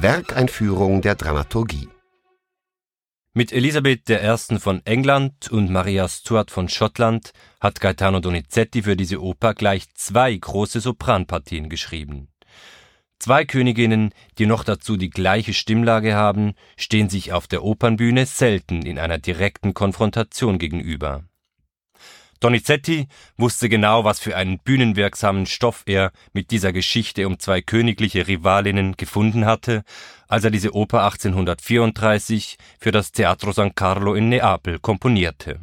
Werkeinführung der Dramaturgie. Mit Elisabeth I. von England und Maria Stuart von Schottland hat Gaetano Donizetti für diese Oper gleich zwei große Sopranpartien geschrieben. Zwei Königinnen, die noch dazu die gleiche Stimmlage haben, stehen sich auf der Opernbühne selten in einer direkten Konfrontation gegenüber. Donizetti wusste genau, was für einen bühnenwirksamen Stoff er mit dieser Geschichte um zwei königliche Rivalinnen gefunden hatte, als er diese Oper 1834 für das Teatro San Carlo in Neapel komponierte.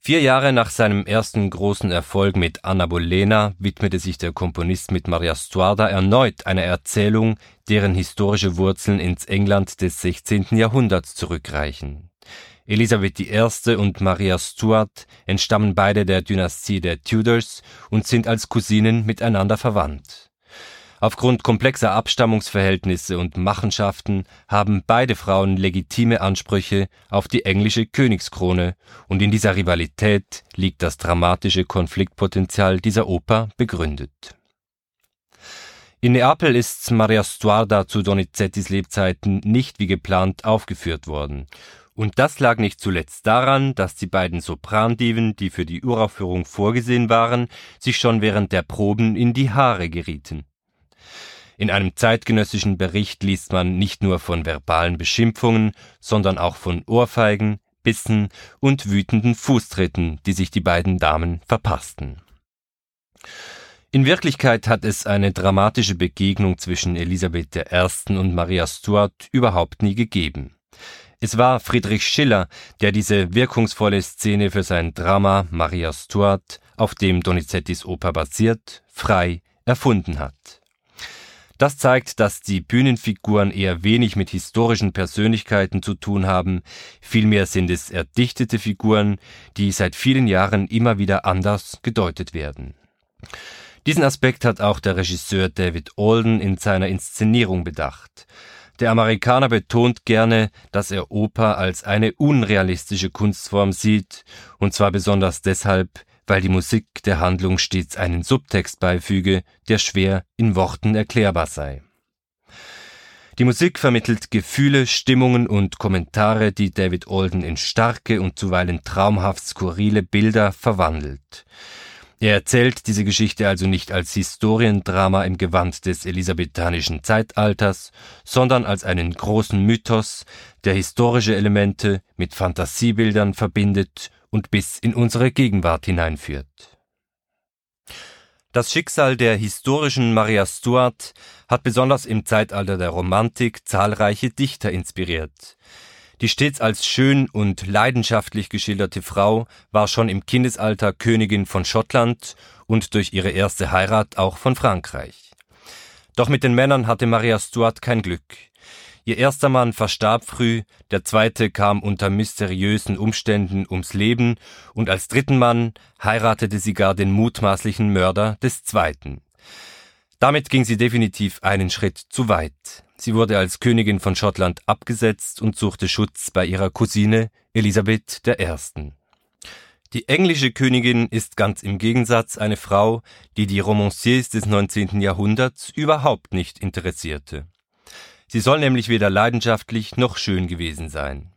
Vier Jahre nach seinem ersten großen Erfolg mit Anna Bolena widmete sich der Komponist mit Maria Stuarda erneut einer Erzählung, deren historische Wurzeln ins England des 16. Jahrhunderts zurückreichen. Elisabeth I. und Maria Stuart entstammen beide der Dynastie der Tudors und sind als Cousinen miteinander verwandt. Aufgrund komplexer Abstammungsverhältnisse und Machenschaften haben beide Frauen legitime Ansprüche auf die englische Königskrone, und in dieser Rivalität liegt das dramatische Konfliktpotenzial dieser Oper begründet. In Neapel ist Maria Stuarda zu Donizettis Lebzeiten nicht wie geplant aufgeführt worden und das lag nicht zuletzt daran, dass die beiden Soprandiven, die für die Uraufführung vorgesehen waren, sich schon während der Proben in die Haare gerieten. In einem zeitgenössischen Bericht liest man nicht nur von verbalen Beschimpfungen, sondern auch von Ohrfeigen, Bissen und wütenden Fußtritten, die sich die beiden Damen verpassten. In Wirklichkeit hat es eine dramatische Begegnung zwischen Elisabeth I. und Maria Stuart überhaupt nie gegeben. Es war Friedrich Schiller, der diese wirkungsvolle Szene für sein Drama Maria Stuart, auf dem Donizettis Oper basiert, frei erfunden hat. Das zeigt, dass die Bühnenfiguren eher wenig mit historischen Persönlichkeiten zu tun haben, vielmehr sind es erdichtete Figuren, die seit vielen Jahren immer wieder anders gedeutet werden. Diesen Aspekt hat auch der Regisseur David Alden in seiner Inszenierung bedacht. Der Amerikaner betont gerne, dass er Oper als eine unrealistische Kunstform sieht, und zwar besonders deshalb, weil die Musik der Handlung stets einen Subtext beifüge, der schwer in Worten erklärbar sei. Die Musik vermittelt Gefühle, Stimmungen und Kommentare, die David Alden in starke und zuweilen traumhaft skurrile Bilder verwandelt. Er erzählt diese Geschichte also nicht als Historiendrama im Gewand des elisabethanischen Zeitalters, sondern als einen großen Mythos, der historische Elemente mit Fantasiebildern verbindet und bis in unsere Gegenwart hineinführt. Das Schicksal der historischen Maria Stuart hat besonders im Zeitalter der Romantik zahlreiche Dichter inspiriert. Die stets als schön und leidenschaftlich geschilderte Frau war schon im Kindesalter Königin von Schottland und durch ihre erste Heirat auch von Frankreich. Doch mit den Männern hatte Maria Stuart kein Glück. Ihr erster Mann verstarb früh, der zweite kam unter mysteriösen Umständen ums Leben und als dritten Mann heiratete sie gar den mutmaßlichen Mörder des zweiten. Damit ging sie definitiv einen Schritt zu weit. Sie wurde als Königin von Schottland abgesetzt und suchte Schutz bei ihrer Cousine Elisabeth I. Die englische Königin ist ganz im Gegensatz eine Frau, die die Romanciers des 19. Jahrhunderts überhaupt nicht interessierte. Sie soll nämlich weder leidenschaftlich noch schön gewesen sein.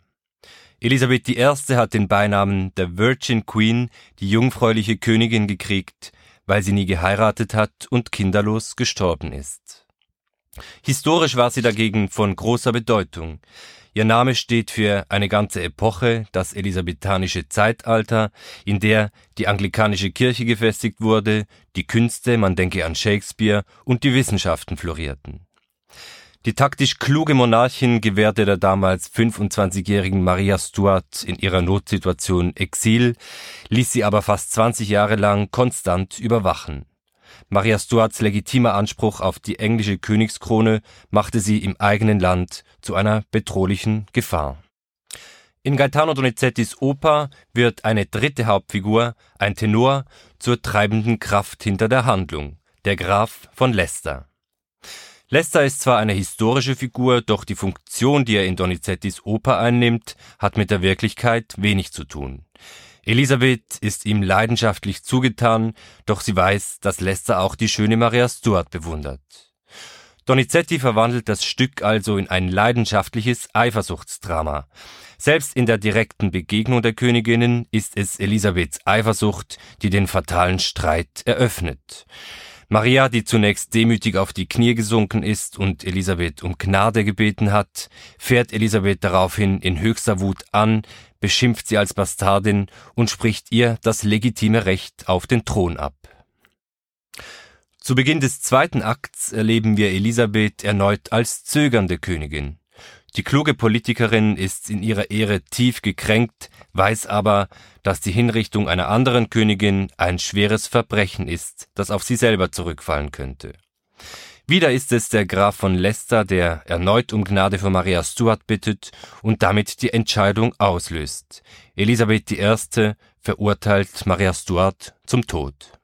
Elisabeth I. hat den Beinamen der Virgin Queen, die jungfräuliche Königin, gekriegt, weil sie nie geheiratet hat und kinderlos gestorben ist. Historisch war sie dagegen von großer Bedeutung. Ihr Name steht für eine ganze Epoche, das elisabethanische Zeitalter, in der die anglikanische Kirche gefestigt wurde, die Künste, man denke an Shakespeare, und die Wissenschaften florierten. Die taktisch kluge Monarchin gewährte der damals 25-jährigen Maria Stuart in ihrer Notsituation Exil, ließ sie aber fast 20 Jahre lang konstant überwachen. Maria Stuarts legitimer Anspruch auf die englische Königskrone machte sie im eigenen Land zu einer bedrohlichen Gefahr. In Gaetano Donizettis Oper wird eine dritte Hauptfigur, ein Tenor, zur treibenden Kraft hinter der Handlung, der Graf von Leicester. Leicester ist zwar eine historische Figur, doch die Funktion, die er in Donizettis Oper einnimmt, hat mit der Wirklichkeit wenig zu tun. Elisabeth ist ihm leidenschaftlich zugetan, doch sie weiß, dass Lester auch die schöne Maria Stuart bewundert. Donizetti verwandelt das Stück also in ein leidenschaftliches Eifersuchtsdrama. Selbst in der direkten Begegnung der Königinnen ist es Elisabeths Eifersucht, die den fatalen Streit eröffnet. Maria, die zunächst demütig auf die Knie gesunken ist und Elisabeth um Gnade gebeten hat, fährt Elisabeth daraufhin in höchster Wut an, beschimpft sie als Bastardin und spricht ihr das legitime Recht auf den Thron ab. Zu Beginn des zweiten Akts erleben wir Elisabeth erneut als zögernde Königin. Die kluge Politikerin ist in ihrer Ehre tief gekränkt, weiß aber, dass die Hinrichtung einer anderen Königin ein schweres Verbrechen ist, das auf sie selber zurückfallen könnte. Wieder ist es der Graf von Leicester, der erneut um Gnade für Maria Stuart bittet und damit die Entscheidung auslöst. Elisabeth I. verurteilt Maria Stuart zum Tod.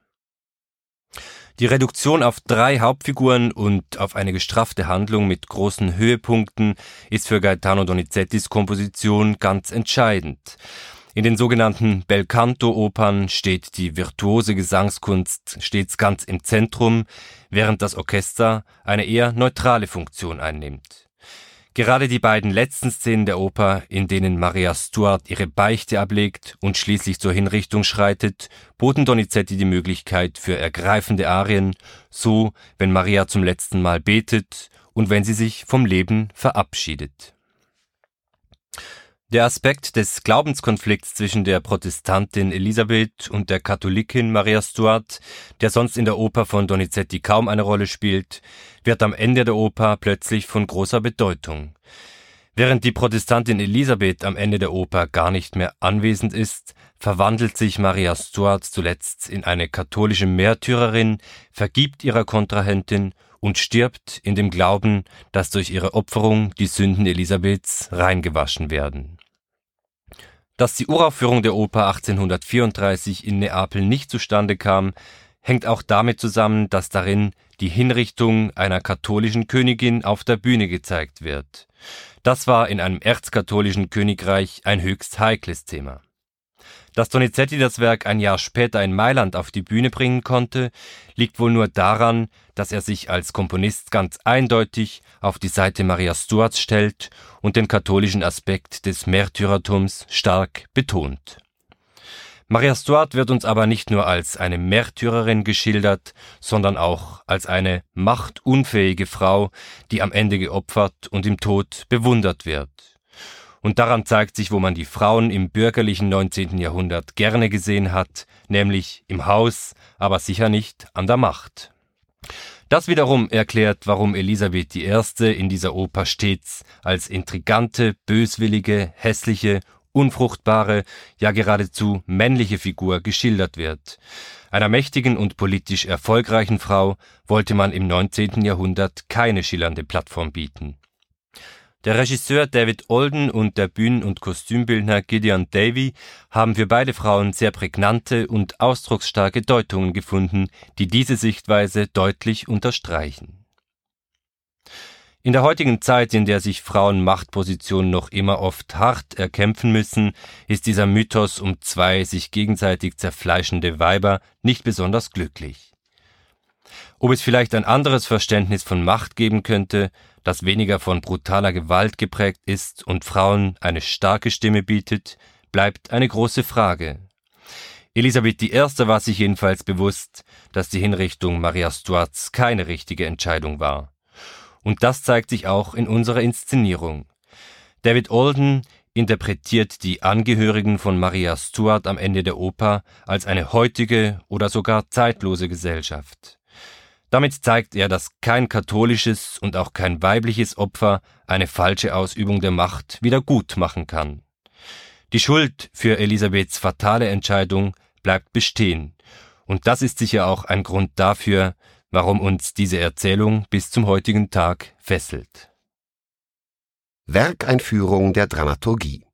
Die Reduktion auf drei Hauptfiguren und auf eine gestraffte Handlung mit großen Höhepunkten ist für Gaetano Donizettis Komposition ganz entscheidend. In den sogenannten Belcanto-Opern steht die virtuose Gesangskunst stets ganz im Zentrum, während das Orchester eine eher neutrale Funktion einnimmt. Gerade die beiden letzten Szenen der Oper, in denen Maria Stuart ihre Beichte ablegt und schließlich zur Hinrichtung schreitet, boten Donizetti die Möglichkeit für ergreifende Arien, so wenn Maria zum letzten Mal betet und wenn sie sich vom Leben verabschiedet. Der Aspekt des Glaubenskonflikts zwischen der Protestantin Elisabeth und der Katholikin Maria Stuart, der sonst in der Oper von Donizetti kaum eine Rolle spielt, wird am Ende der Oper plötzlich von großer Bedeutung. Während die Protestantin Elisabeth am Ende der Oper gar nicht mehr anwesend ist, verwandelt sich Maria Stuart zuletzt in eine katholische Märtyrerin, vergibt ihrer Kontrahentin und stirbt in dem Glauben, dass durch ihre Opferung die Sünden Elisabeths reingewaschen werden. Dass die Uraufführung der Oper 1834 in Neapel nicht zustande kam, hängt auch damit zusammen, dass darin die Hinrichtung einer katholischen Königin auf der Bühne gezeigt wird. Das war in einem erzkatholischen Königreich ein höchst heikles Thema. Dass Donizetti das Werk ein Jahr später in Mailand auf die Bühne bringen konnte, liegt wohl nur daran, dass er sich als Komponist ganz eindeutig auf die Seite Maria Stuarts stellt und den katholischen Aspekt des Märtyrertums stark betont. Maria Stuart wird uns aber nicht nur als eine Märtyrerin geschildert, sondern auch als eine machtunfähige Frau, die am Ende geopfert und im Tod bewundert wird. Und daran zeigt sich, wo man die Frauen im bürgerlichen 19. Jahrhundert gerne gesehen hat, nämlich im Haus, aber sicher nicht an der Macht. Das wiederum erklärt, warum Elisabeth I. in dieser Oper stets als intrigante, böswillige, hässliche, unfruchtbare, ja geradezu männliche Figur geschildert wird. Einer mächtigen und politisch erfolgreichen Frau wollte man im 19. Jahrhundert keine schillernde Plattform bieten. Der Regisseur David Olden und der Bühnen- und Kostümbildner Gideon Davy haben für beide Frauen sehr prägnante und ausdrucksstarke Deutungen gefunden, die diese Sichtweise deutlich unterstreichen. In der heutigen Zeit, in der sich Frauen Machtpositionen noch immer oft hart erkämpfen müssen, ist dieser Mythos um zwei sich gegenseitig zerfleischende Weiber nicht besonders glücklich. Ob es vielleicht ein anderes Verständnis von Macht geben könnte, das weniger von brutaler Gewalt geprägt ist und Frauen eine starke Stimme bietet, bleibt eine große Frage. Elisabeth I. war sich jedenfalls bewusst, dass die Hinrichtung Maria Stuarts keine richtige Entscheidung war. Und das zeigt sich auch in unserer Inszenierung. David Alden interpretiert die Angehörigen von Maria Stuart am Ende der Oper als eine heutige oder sogar zeitlose Gesellschaft. Damit zeigt er, dass kein katholisches und auch kein weibliches Opfer eine falsche Ausübung der Macht wieder gut machen kann. Die Schuld für Elisabeths fatale Entscheidung bleibt bestehen, und das ist sicher auch ein Grund dafür, warum uns diese Erzählung bis zum heutigen Tag fesselt. Werkeinführung der Dramaturgie